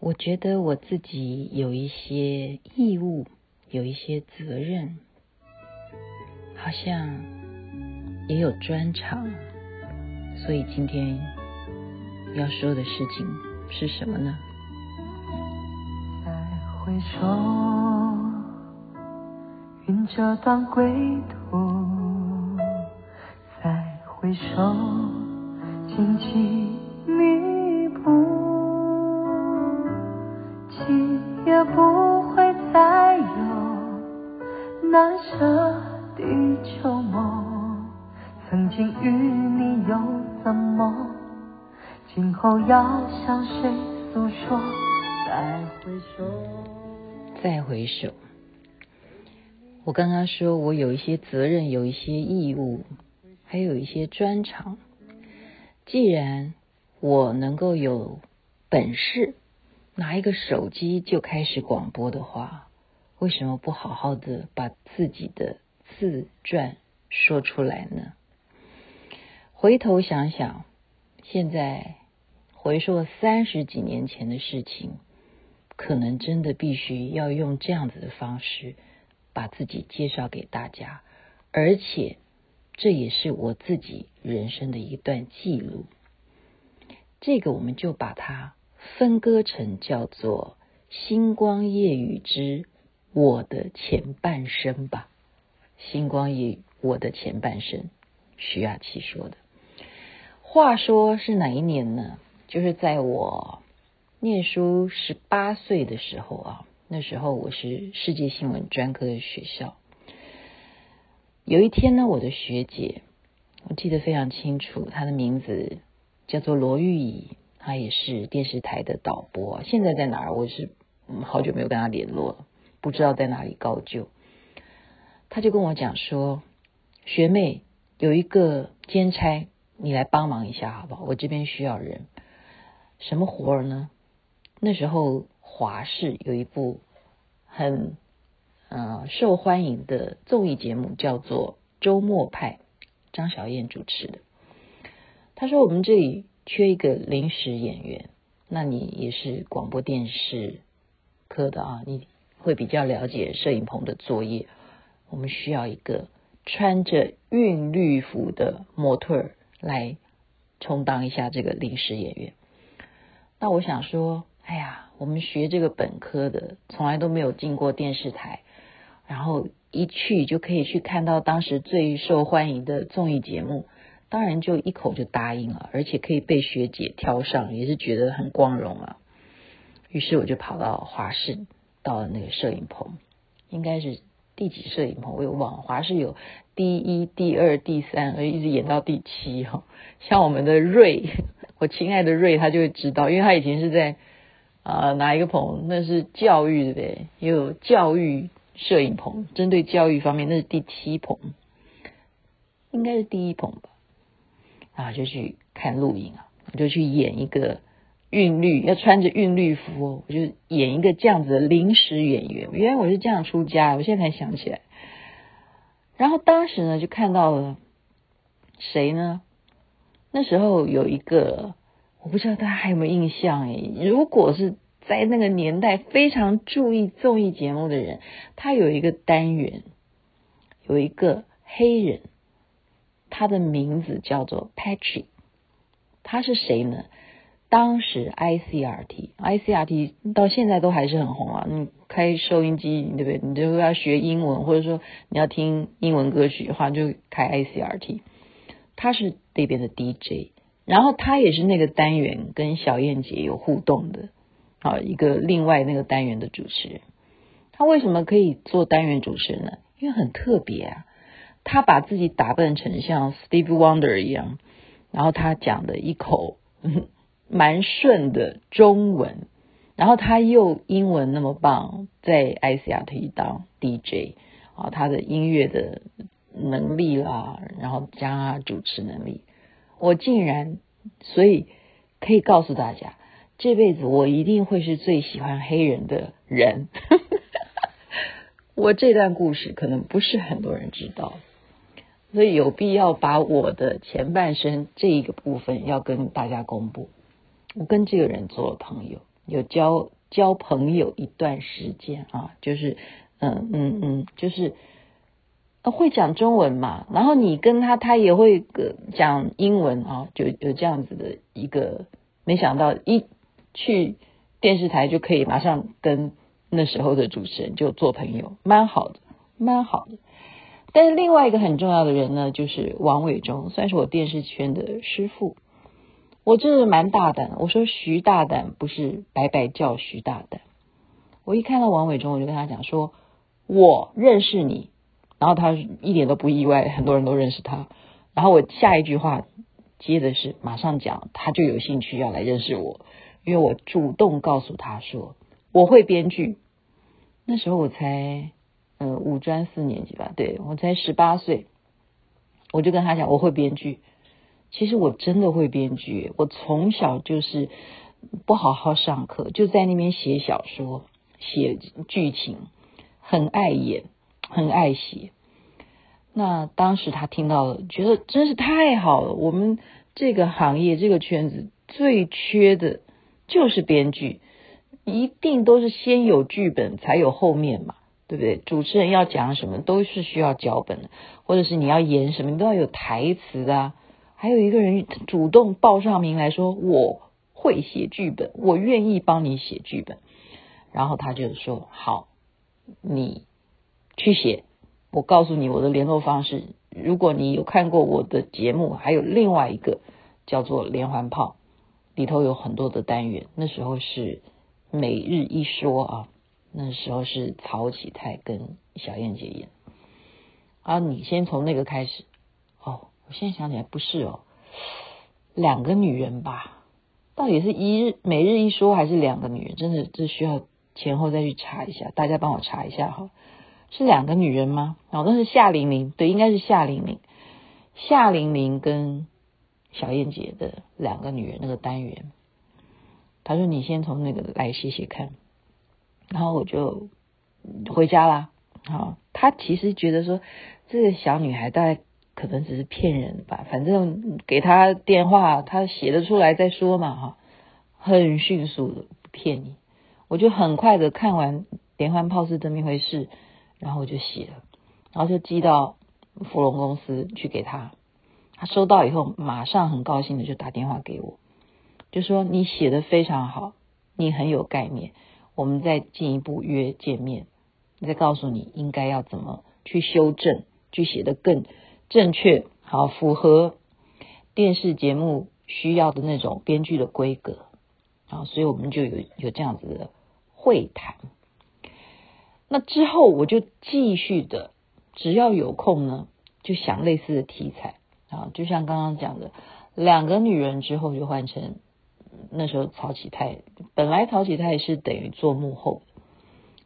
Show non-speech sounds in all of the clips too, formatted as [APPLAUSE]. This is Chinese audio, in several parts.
我觉得我自己有一些义务，有一些责任，好像也有专长，所以今天要说的事情是什么呢？再回首，云遮断归途，再回首，荆棘后要向谁诉说？再回首，再回首。我刚刚说我有一些责任，有一些义务，还有一些专长。既然我能够有本事。拿一个手机就开始广播的话，为什么不好好的把自己的自传说出来呢？回头想想，现在回溯三十几年前的事情，可能真的必须要用这样子的方式把自己介绍给大家，而且这也是我自己人生的一段记录。这个我们就把它。分割成叫做《星光夜雨之我的前半生》吧，《星光夜雨我的前半生》，徐雅琪说的。话说是哪一年呢？就是在我念书十八岁的时候啊，那时候我是世界新闻专科的学校。有一天呢，我的学姐，我记得非常清楚，她的名字叫做罗玉仪。她也是电视台的导播，现在在哪儿？我是好久没有跟她联络了，不知道在哪里高就。他就跟我讲说：“学妹有一个兼差，你来帮忙一下好不好？我这边需要人。什么活儿呢？那时候华视有一部很呃受欢迎的综艺节目，叫做《周末派》，张小燕主持的。他说我们这里。”缺一个临时演员，那你也是广播电视科的啊，你会比较了解摄影棚的作业。我们需要一个穿着韵律服的模特儿来充当一下这个临时演员。那我想说，哎呀，我们学这个本科的，从来都没有进过电视台，然后一去就可以去看到当时最受欢迎的综艺节目。当然就一口就答应了，而且可以被学姐挑上，也是觉得很光荣啊。于是我就跑到华视，到了那个摄影棚，应该是第几摄影棚我有忘了。华视有第一、第二、第三，而一直演到第七哈。像我们的瑞，我亲爱的瑞，他就会知道，因为他以前是在啊、呃、哪一个棚？那是教育对不对？也有教育摄影棚，针对教育方面，那是第七棚，应该是第一棚吧。啊，就去看录影啊，我就去演一个韵律，要穿着韵律服哦，我就演一个这样子的临时演员。原来我是这样出家，我现在才想起来。然后当时呢，就看到了谁呢？那时候有一个，我不知道大家还有没有印象诶，如果是在那个年代非常注意综艺节目的人，他有一个单元，有一个黑人。他的名字叫做 Patrick，他是谁呢？当时 ICRT，ICRT 到现在都还是很红啊。你开收音机，对不对？你就要学英文，或者说你要听英文歌曲的话，就开 ICRT。他是那边的 DJ，然后他也是那个单元跟小燕姐有互动的啊，一个另外那个单元的主持人。他为什么可以做单元主持人呢？因为很特别啊。他把自己打扮成像 Steve Wonder 一样，然后他讲的一口 [LAUGHS] 蛮顺的中文，然后他又英文那么棒，在 ICRT 当 DJ 啊，他的音乐的能力啦，然后加主持能力，我竟然所以可以告诉大家，这辈子我一定会是最喜欢黑人的人。[LAUGHS] 我这段故事可能不是很多人知道。所以有必要把我的前半生这一个部分要跟大家公布。我跟这个人做了朋友，有交交朋友一段时间啊，就是嗯嗯嗯，就是会讲中文嘛，然后你跟他，他也会讲英文啊，就有这样子的一个，没想到一去电视台就可以马上跟那时候的主持人就做朋友，蛮好的，蛮好的。但是另外一个很重要的人呢，就是王伟忠，算是我电视圈的师傅。我真的蛮大胆，我说徐大胆不是白白叫徐大胆。我一看到王伟忠，我就跟他讲说，我认识你，然后他一点都不意外，很多人都认识他。然后我下一句话接的是马上讲，他就有兴趣要来认识我，因为我主动告诉他说我会编剧。那时候我才呃五专四年级吧，对，我才十八岁，我就跟他讲我会编剧。其实我真的会编剧，我从小就是不好好上课，就在那边写小说、写剧情，很爱演，很爱写。那当时他听到了，觉得真是太好了。我们这个行业、这个圈子最缺的就是编剧，一定都是先有剧本才有后面嘛，对不对？主持人要讲什么都是需要脚本的，或者是你要演什么，你都要有台词啊。还有一个人主动报上名来说：“我会写剧本，我愿意帮你写剧本。”然后他就说：“好，你去写。我告诉你我的联络方式。如果你有看过我的节目，还有另外一个叫做《连环炮》，里头有很多的单元。那时候是每日一说啊，那时候是曹启泰跟小燕姐演。啊，你先从那个开始哦。”我现在想起来不是哦，两个女人吧？到底是一日每日一说还是两个女人？真的这需要前后再去查一下，大家帮我查一下哈。是两个女人吗？哦，那是夏玲玲，对，应该是夏玲玲。夏玲玲跟小燕姐的两个女人那个单元，他说你先从那个来写写看，然后我就回家啦。好，他其实觉得说这个小女孩大概。可能只是骗人吧，反正给他电话，他写得出来再说嘛，哈，很迅速的不骗你，我就很快的看完连环炮是这么一回事，然后我就写了，然后就寄到福隆公司去给他，他收到以后马上很高兴的就打电话给我，就说你写得非常好，你很有概念，我们再进一步约见面，再告诉你应该要怎么去修正，去写得更。正确，好，符合电视节目需要的那种编剧的规格，啊，所以我们就有有这样子的会谈。那之后我就继续的，只要有空呢，就想类似的题材啊，就像刚刚讲的，两个女人之后就换成那时候曹启泰，本来曹启泰是等于做幕后，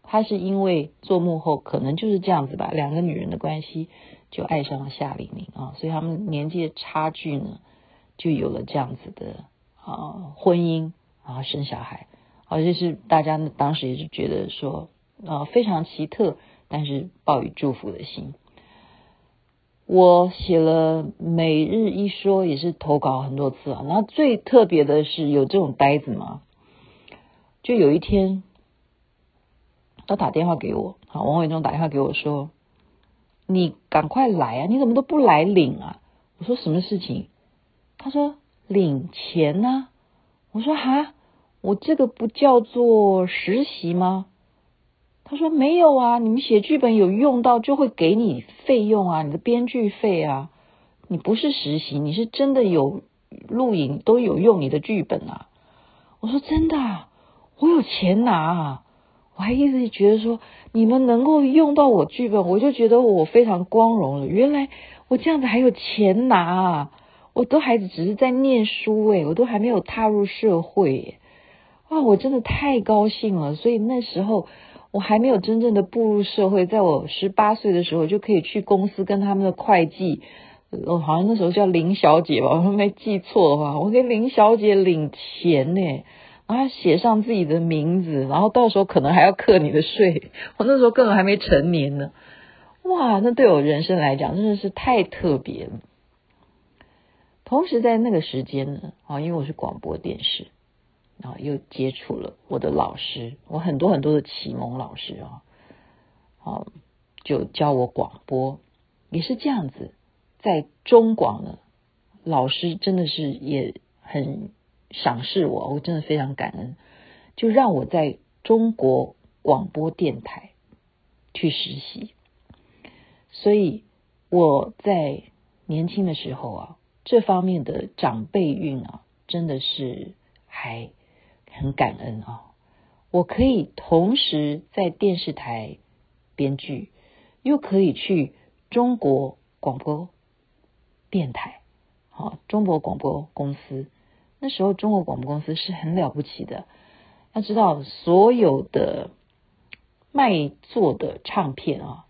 他是因为做幕后可能就是这样子吧，两个女人的关系。就爱上了夏玲玲啊，所以他们年纪的差距呢，就有了这样子的啊婚姻啊生小孩，而且是大家当时也是觉得说啊非常奇特，但是抱以祝福的心。我写了每日一说，也是投稿很多次啊。然后最特别的是有这种呆子吗？就有一天他打电话给我，啊，王伟忠打电话给我说。你赶快来啊！你怎么都不来领啊？我说什么事情？他说领钱呢、啊。我说哈，我这个不叫做实习吗？他说没有啊，你们写剧本有用到就会给你费用啊，你的编剧费啊。你不是实习，你是真的有录影都有用你的剧本啊。我说真的，我有钱拿啊。我还一直觉得说，你们能够用到我剧本，我就觉得我非常光荣了。原来我这样子还有钱拿啊！我都还只是在念书诶，我都还没有踏入社会诶，哇！我真的太高兴了。所以那时候我还没有真正的步入社会，在我十八岁的时候就可以去公司跟他们的会计，我好像那时候叫林小姐吧，我没记错的话，我跟林小姐领钱呢。然后写上自己的名字，然后到时候可能还要课你的税。我那时候根本还没成年呢，哇，那对我人生来讲真的是太特别了。同时在那个时间呢，啊，因为我是广播电视，然后又接触了我的老师，我很多很多的启蒙老师啊，啊，就教我广播，也是这样子，在中广呢，老师真的是也很赏识我，我真的非常感恩，就让我在中国广播电台去实习，所以我在年轻的时候啊，这方面的长辈运啊，真的是还。很感恩啊！我可以同时在电视台编剧，又可以去中国广播电台，好，中国广播公司。那时候中国广播公司是很了不起的，要知道所有的卖座的唱片啊，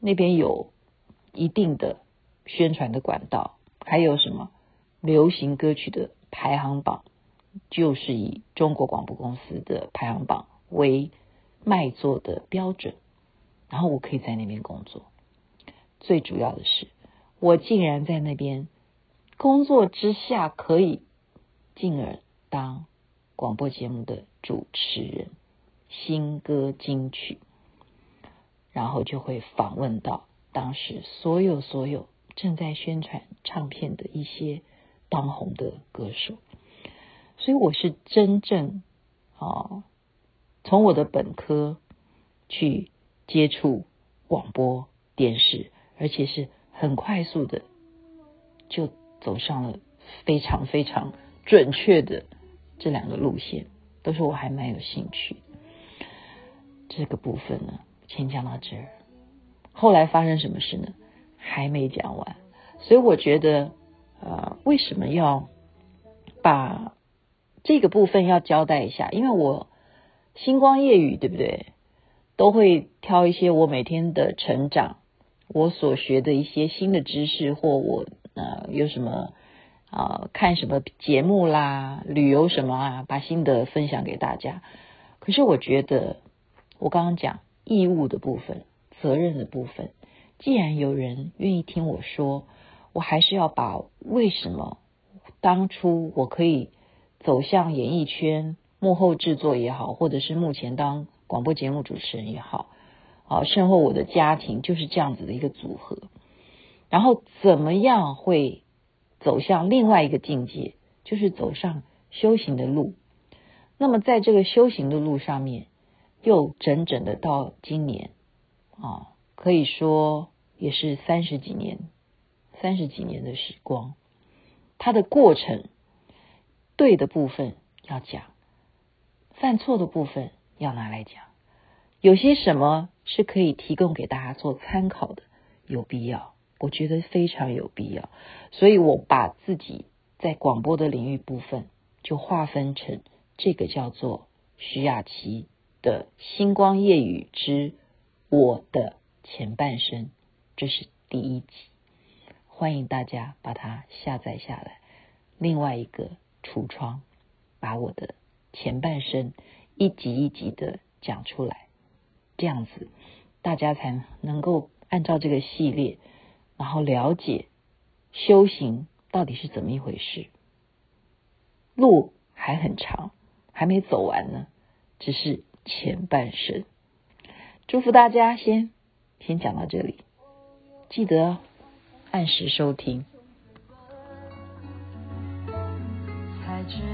那边有一定的宣传的管道，还有什么流行歌曲的排行榜。就是以中国广播公司的排行榜为卖座的标准，然后我可以在那边工作。最主要的是，我竟然在那边工作之下，可以进而当广播节目的主持人，新歌金曲，然后就会访问到当时所有所有正在宣传唱片的一些当红的歌手。所以我是真正啊，从我的本科去接触广播电视，而且是很快速的就走上了非常非常准确的这两个路线，都是我还蛮有兴趣。这个部分呢，先讲到这儿。后来发生什么事呢？还没讲完。所以我觉得，呃，为什么要把这个部分要交代一下，因为我星光夜雨对不对？都会挑一些我每天的成长，我所学的一些新的知识，或我呃有什么啊、看什么节目啦，旅游什么啊，把心得分享给大家。可是我觉得，我刚刚讲义务的部分、责任的部分，既然有人愿意听我说，我还是要把为什么当初我可以。走向演艺圈幕后制作也好，或者是目前当广播节目主持人也好，啊，甚后我的家庭就是这样子的一个组合。然后怎么样会走向另外一个境界，就是走上修行的路。那么在这个修行的路上面，又整整的到今年啊，可以说也是三十几年，三十几年的时光，它的过程。对的部分要讲，犯错的部分要拿来讲，有些什么是可以提供给大家做参考的，有必要，我觉得非常有必要，所以我把自己在广播的领域部分就划分成这个叫做徐雅琪的星光夜雨之我的前半生，这是第一集，欢迎大家把它下载下来，另外一个。橱窗，把我的前半生一集一集的讲出来，这样子大家才能够按照这个系列，然后了解修行到底是怎么一回事。路还很长，还没走完呢，只是前半生。祝福大家先，先讲到这里，记得按时收听。